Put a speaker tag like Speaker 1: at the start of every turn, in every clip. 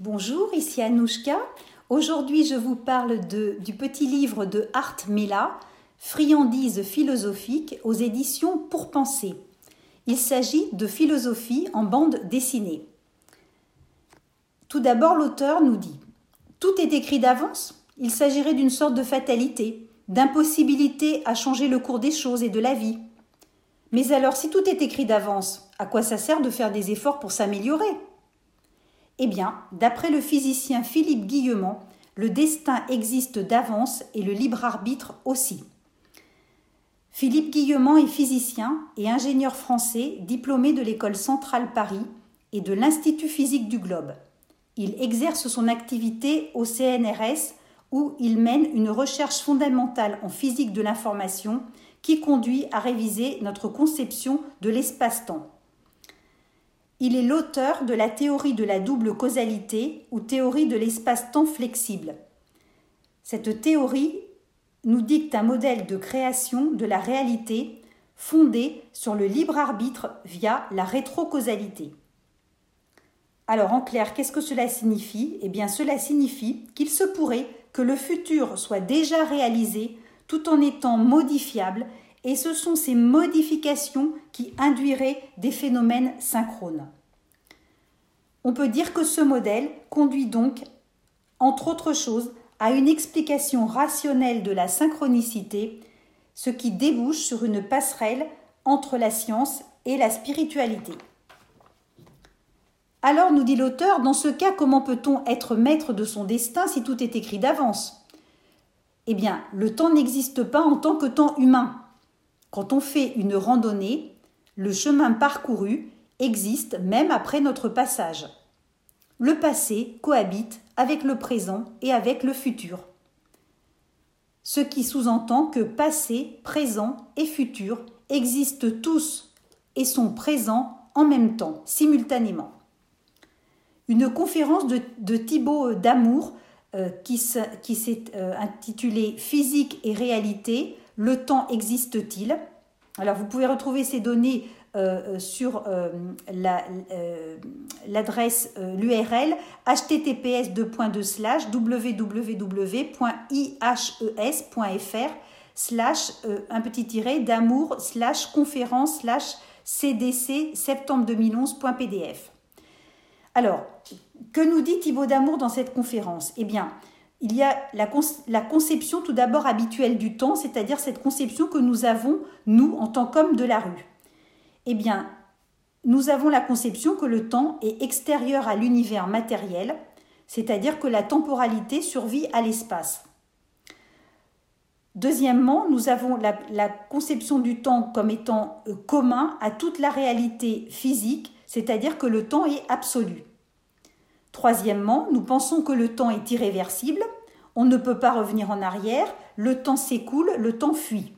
Speaker 1: Bonjour, ici Anouchka. Aujourd'hui, je vous parle du petit livre de Art Mela, Friandises philosophiques aux éditions Pour penser. Il s'agit de philosophie en bande dessinée. Tout d'abord, l'auteur nous dit Tout est écrit d'avance. Il s'agirait d'une sorte de fatalité, d'impossibilité à changer le cours des choses et de la vie. Mais alors, si tout est écrit d'avance, à quoi ça sert de faire des efforts pour s'améliorer? Eh bien, d'après le physicien Philippe Guillemont, le destin existe d'avance et le libre arbitre aussi. Philippe Guillemont est physicien et ingénieur français diplômé de l'école centrale Paris et de l'Institut physique du globe. Il exerce son activité au CNRS où il mène une recherche fondamentale en physique de l'information qui conduit à réviser notre conception de l'espace-temps. Il est l'auteur de la théorie de la double causalité ou théorie de l'espace-temps flexible. Cette théorie nous dicte un modèle de création de la réalité fondé sur le libre arbitre via la rétrocausalité. Alors en clair, qu'est-ce que cela signifie? Eh bien cela signifie qu'il se pourrait que le futur soit déjà réalisé tout en étant modifiable et ce sont ces modifications qui induiraient des phénomènes synchrones. On peut dire que ce modèle conduit donc, entre autres choses, à une explication rationnelle de la synchronicité, ce qui débouche sur une passerelle entre la science et la spiritualité. Alors, nous dit l'auteur, dans ce cas, comment peut-on être maître de son destin si tout est écrit d'avance? Eh bien, le temps n'existe pas en tant que temps humain. Quand on fait une randonnée, le chemin parcouru existe même après notre passage. Le passé cohabite avec le présent et avec le futur. Ce qui sous-entend que passé, présent et futur existent tous et sont présents en même temps, simultanément. Une conférence de, Thibaut Damour euh, qui, s'est euh, intitulée Physique et réalité, le temps existe-t-il? Alors vous pouvez retrouver ces données euh, sur l'adresse, l'URL https www.ihes.fr slash un petit tiret d'amour slash conférence slash cdc septembre 2011.pdf. Alors, que nous dit Thibaut Damour dans cette conférence? Eh bien, il y a la, conception tout d'abord habituelle du temps, c'est-à-dire cette conception que nous avons, nous, en tant qu'hommes de la rue. Eh bien, nous avons la conception que le temps est extérieur à l'univers matériel, c'est-à-dire que la temporalité survit à l'espace. Deuxièmement, nous avons la, la, conception du temps comme étant euh, commun à toute la réalité physique, c'est-à-dire que le temps est absolu. Troisièmement, nous pensons que le temps est irréversible, on ne peut pas revenir en arrière, le temps s'écoule, le temps fuit.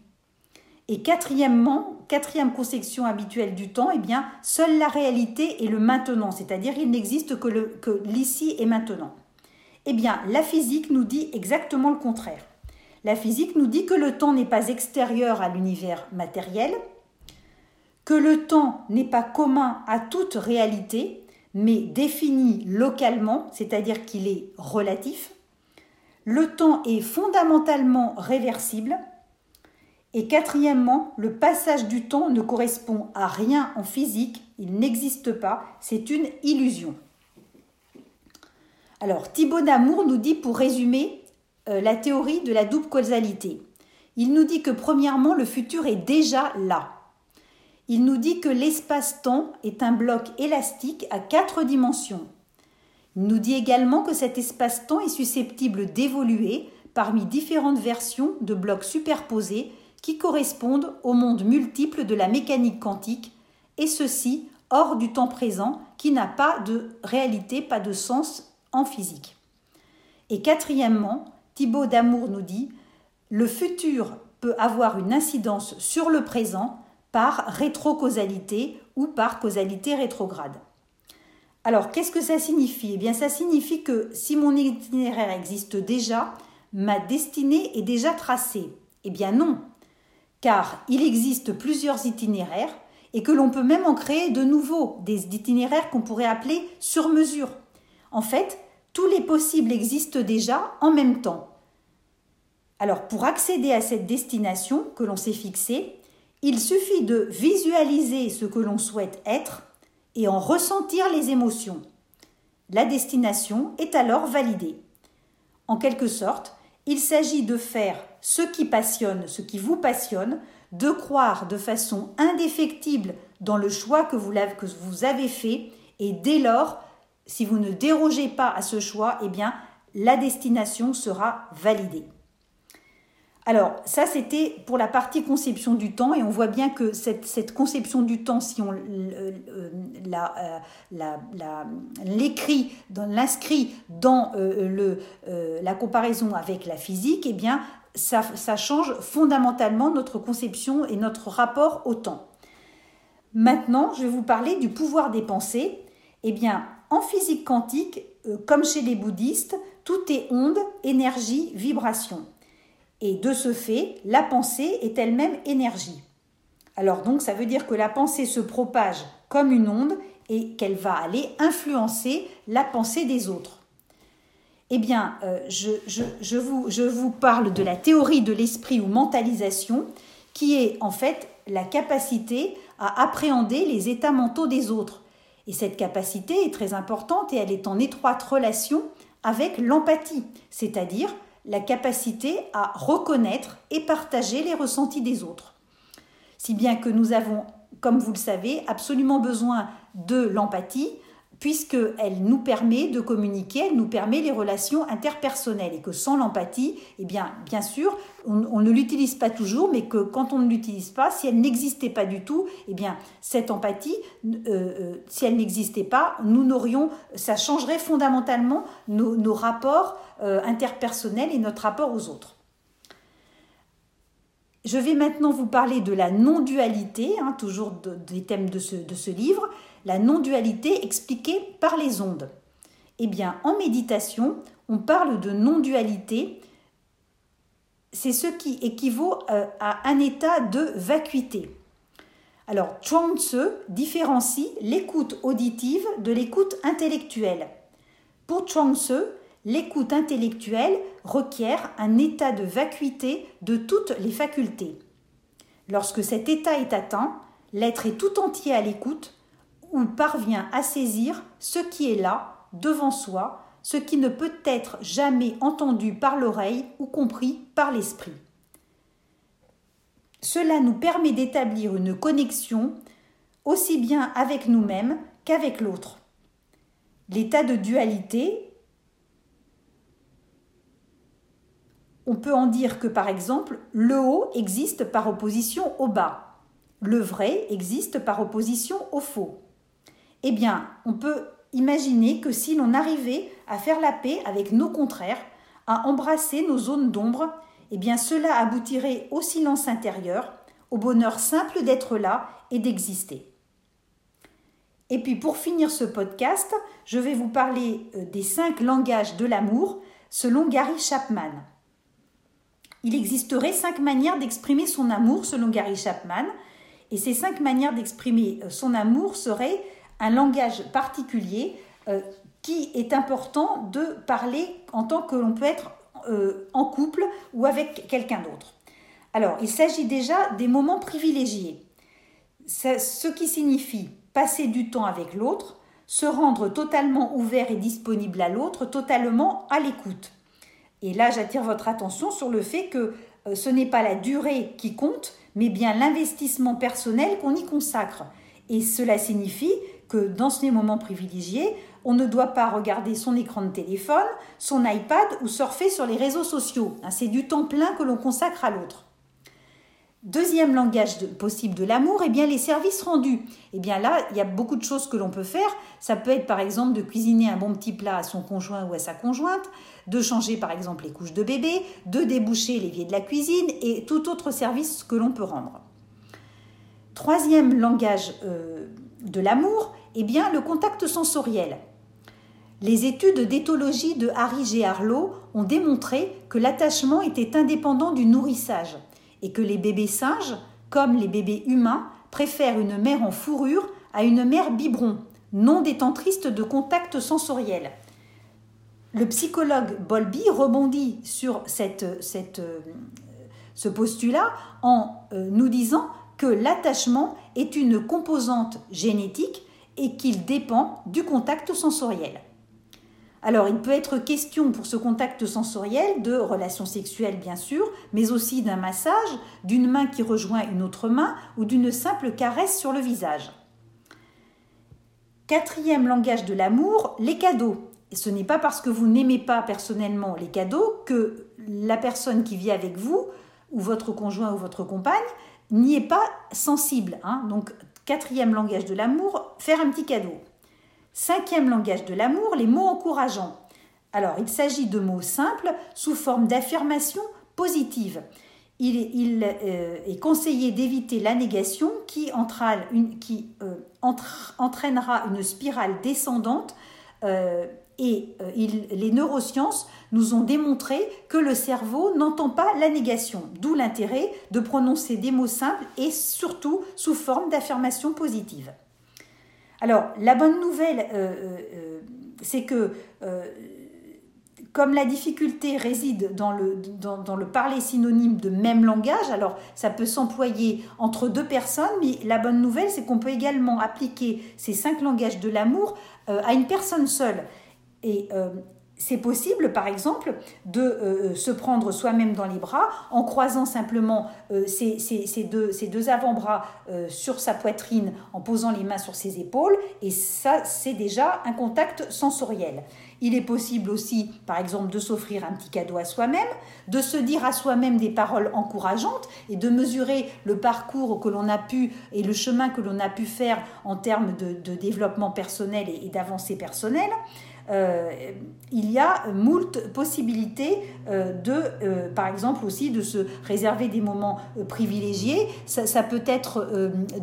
Speaker 1: Et quatrièmement, quatrième conception habituelle du temps, eh bien, seule la réalité est le maintenant, c'est-à-dire il n'existe que l'ici et maintenant. Eh bien, la physique nous dit exactement le contraire. La physique nous dit que le temps n'est pas extérieur à l'univers matériel, que le temps n'est pas commun à toute réalité, mais défini localement, c'est-à-dire qu'il est relatif. Le temps est fondamentalement réversible. Et quatrièmement, le passage du temps ne correspond à rien en physique, il n'existe pas, c'est une illusion. Alors, Thibaut Damour nous dit, pour résumer, euh, la théorie de la double causalité. Il nous dit que premièrement, le futur est déjà là. Il nous dit que l'espace-temps est un bloc élastique à quatre dimensions. Il nous dit également que cet espace-temps est susceptible d'évoluer parmi différentes versions de blocs superposés qui correspondent au monde multiple de la mécanique quantique, et ceci hors du temps présent qui n'a pas de réalité, pas de sens en physique. Et quatrièmement, Thibaut Damour nous dit le futur peut avoir une incidence sur le présent par rétrocausalité ou par causalité rétrograde. Alors, qu'est-ce que ça signifie? Eh bien, ça signifie que si mon itinéraire existe déjà, ma destinée est déjà tracée. Eh bien non, car il existe plusieurs itinéraires et que l'on peut même en créer de nouveaux, des itinéraires qu'on pourrait appeler sur mesure. En fait, tous les possibles existent déjà en même temps. Alors pour accéder à cette destination que l'on s'est fixée, il suffit de visualiser ce que l'on souhaite être et en ressentir les émotions. La destination est alors validée. En quelque sorte, il s'agit de faire ce qui passionne, ce qui vous passionne, de croire de façon indéfectible dans le choix que vous, avez fait, et dès lors, si vous ne dérogez pas à ce choix, eh bien, la destination sera validée. Alors, ça, c'était pour la partie conception du temps, et on voit bien que cette, conception du temps, si on euh, l'écrit, l'inscrit dans euh, euh, la comparaison avec la physique, eh bien, ça, ça change fondamentalement notre conception et notre rapport au temps. Maintenant, je vais vous parler du pouvoir des pensées. Eh bien, en physique quantique, comme chez les bouddhistes, tout est onde, énergie, vibration. Et de ce fait, la pensée est elle-même énergie. Alors donc ça veut dire que la pensée se propage comme une onde et qu'elle va aller influencer la pensée des autres. Eh bien, euh, je, vous, je vous parle de la théorie de l'esprit ou mentalisation, qui est en fait la capacité à appréhender les états mentaux des autres. Et cette capacité est très importante et elle est en étroite relation avec l'empathie, c'est-à-dire la capacité à reconnaître et partager les ressentis des autres. Si bien que nous avons, comme vous le savez, absolument besoin de l'empathie, puisqu'elle nous permet de communiquer, elle nous permet les relations interpersonnelles et que sans l'empathie, eh bien, bien sûr, on, ne l'utilise pas toujours, mais que quand on ne l'utilise pas, si elle n'existait pas du tout, eh bien, cette empathie, euh, euh, si elle n'existait pas, nous n'aurions, ça changerait fondamentalement nos, rapports euh, interpersonnels et notre rapport aux autres. Je vais maintenant vous parler de la non-dualité, hein, toujours des thèmes de ce, livre la non-dualité expliquée par les ondes. Eh bien, en méditation, on parle de non-dualité. C'est ce qui équivaut euh, à un état de vacuité. Alors, Chuang Tzu différencie l'écoute auditive de l'écoute intellectuelle. Pour Chuang Tzu, l'écoute intellectuelle requiert un état de vacuité de toutes les facultés. Lorsque cet état est atteint, l'être est tout entier à l'écoute ou parvient à saisir ce qui est là, devant soi, ce qui ne peut être jamais entendu par l'oreille ou compris par l'esprit. Cela nous permet d'établir une connexion aussi bien avec nous-mêmes qu'avec l'autre. L'état de dualité, on peut en dire que par exemple, le haut existe par opposition au bas, le vrai existe par opposition au faux eh bien, on peut imaginer que si l'on arrivait à faire la paix avec nos contraires, à embrasser nos zones d'ombre, eh bien cela aboutirait au silence intérieur, au bonheur simple d'être là et d'exister. Et puis pour finir ce podcast, je vais vous parler euh, des cinq langages de l'amour selon Gary Chapman. Il existerait cinq manières d'exprimer son amour selon Gary Chapman, et ces cinq manières d'exprimer euh, son amour seraient un langage particulier euh, qui est important de parler en tant que l'on peut être euh, en couple ou avec quelqu'un d'autre. Alors, il s'agit déjà des moments privilégiés, ce qui signifie passer du temps avec l'autre, se rendre totalement ouvert et disponible à l'autre, totalement à l'écoute. Et là, j'attire votre attention sur le fait que euh, ce n'est pas la durée qui compte, mais bien l'investissement personnel qu'on y consacre. Et cela signifie que dans ces moments privilégiés, on ne doit pas regarder son écran de téléphone, son iPad ou surfer sur les réseaux sociaux. Hein, c'est du temps plein que l'on consacre à l'autre. Deuxième langage possible de l'amour, eh bien les services rendus. Eh bien là, il y a beaucoup de choses que l'on peut faire. Ça peut être par exemple de cuisiner un bon petit plat à son conjoint ou à sa conjointe, de changer par exemple les couches de bébé, de déboucher l'évier de la cuisine et tout autre service que l'on peut rendre. Troisième langage euh, de l'amour, eh bien, le contact sensoriel. Les études d'éthologie de Harry G. Harlow ont démontré que l'attachement était indépendant du nourrissage et que les bébés singes, comme les bébés humains, préfèrent une mère en fourrure à une mère biberon, non détentrice de contact sensoriel. le psychologue Bolby rebondit sur cette, ce postulat en nous disant que l'attachement est une composante génétique et qu'il dépend du contact sensoriel. Alors, il peut être question pour ce contact sensoriel de relations sexuelles, bien sûr, mais aussi d'un massage, d'une main qui rejoint une autre main ou d'une simple caresse sur le visage. Quatrième langage de l'amour, les cadeaux. ce n'est pas parce que vous n'aimez pas personnellement les cadeaux que la personne qui vit avec vous, ou votre conjoint ou votre compagne, n'y est pas sensible. Hein. Donc, quatrième langage de l'amour, faire un petit cadeau. Cinquième langage de l'amour, les mots encourageants. Alors, il s'agit de mots simples sous forme d'affirmations positives. Il, euh, est conseillé d'éviter la négation qui, euh, entraînera une spirale descendante euh, et les neurosciences nous ont démontré que le cerveau n'entend pas la négation, d'où l'intérêt de prononcer des mots simples et surtout sous forme d'affirmations positives. Alors, la bonne nouvelle, euh, euh, euh, c'est que comme la difficulté réside dans le, dans, le parler synonyme de même langage, alors ça peut s'employer entre deux personnes, mais la bonne nouvelle, c'est qu'on peut également appliquer ces cinq langages de l'amour à une personne seule. C'est possible, par exemple, de euh, se prendre soi-même dans les bras en croisant simplement euh, ses, deux, avant-bras euh, sur sa poitrine, en posant les mains sur ses épaules, et ça, c'est déjà un contact sensoriel. Il est possible aussi, par exemple, de s'offrir un petit cadeau à soi-même, de se dire à soi-même des paroles encourageantes et de mesurer le parcours que l'on a pu et le chemin que l'on a pu faire en termes de, développement personnel et, et d'avancée personnelle. Euh, il y a moult possibilités euh, de, euh, par exemple aussi, de se réserver des moments privilégiés. Ça, peut être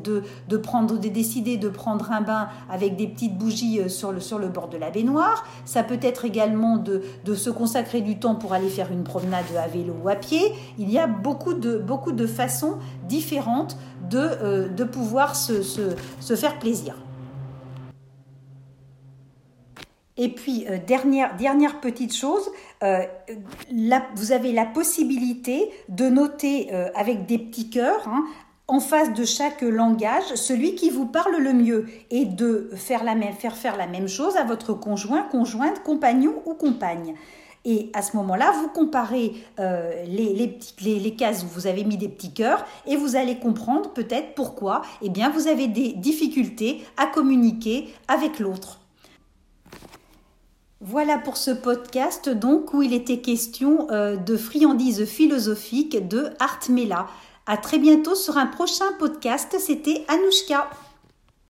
Speaker 1: de, prendre, de décider de prendre un bain avec des petites bougies sur le, bord de la baignoire. Ça peut être également de, se consacrer du temps pour aller faire une promenade à vélo ou à pied. Il y a beaucoup de, façons différentes de, pouvoir se faire plaisir. Et puis, euh, dernière, petite chose, euh, vous avez la possibilité de noter euh, avec des petits cœurs, hein, en face de chaque langage, celui qui vous parle le mieux, et de faire, la même, faire la même chose à votre conjoint, conjointe, compagnon ou compagne. Et à ce moment-là, vous comparez les, les, cases où vous avez mis des petits cœurs et vous allez comprendre peut-être pourquoi eh bien, vous avez des difficultés à communiquer avec l'autre. Voilà pour ce podcast donc où il était question euh, de friandises philosophiques de Art Mela. À très bientôt sur un prochain podcast. C'était Anouchka.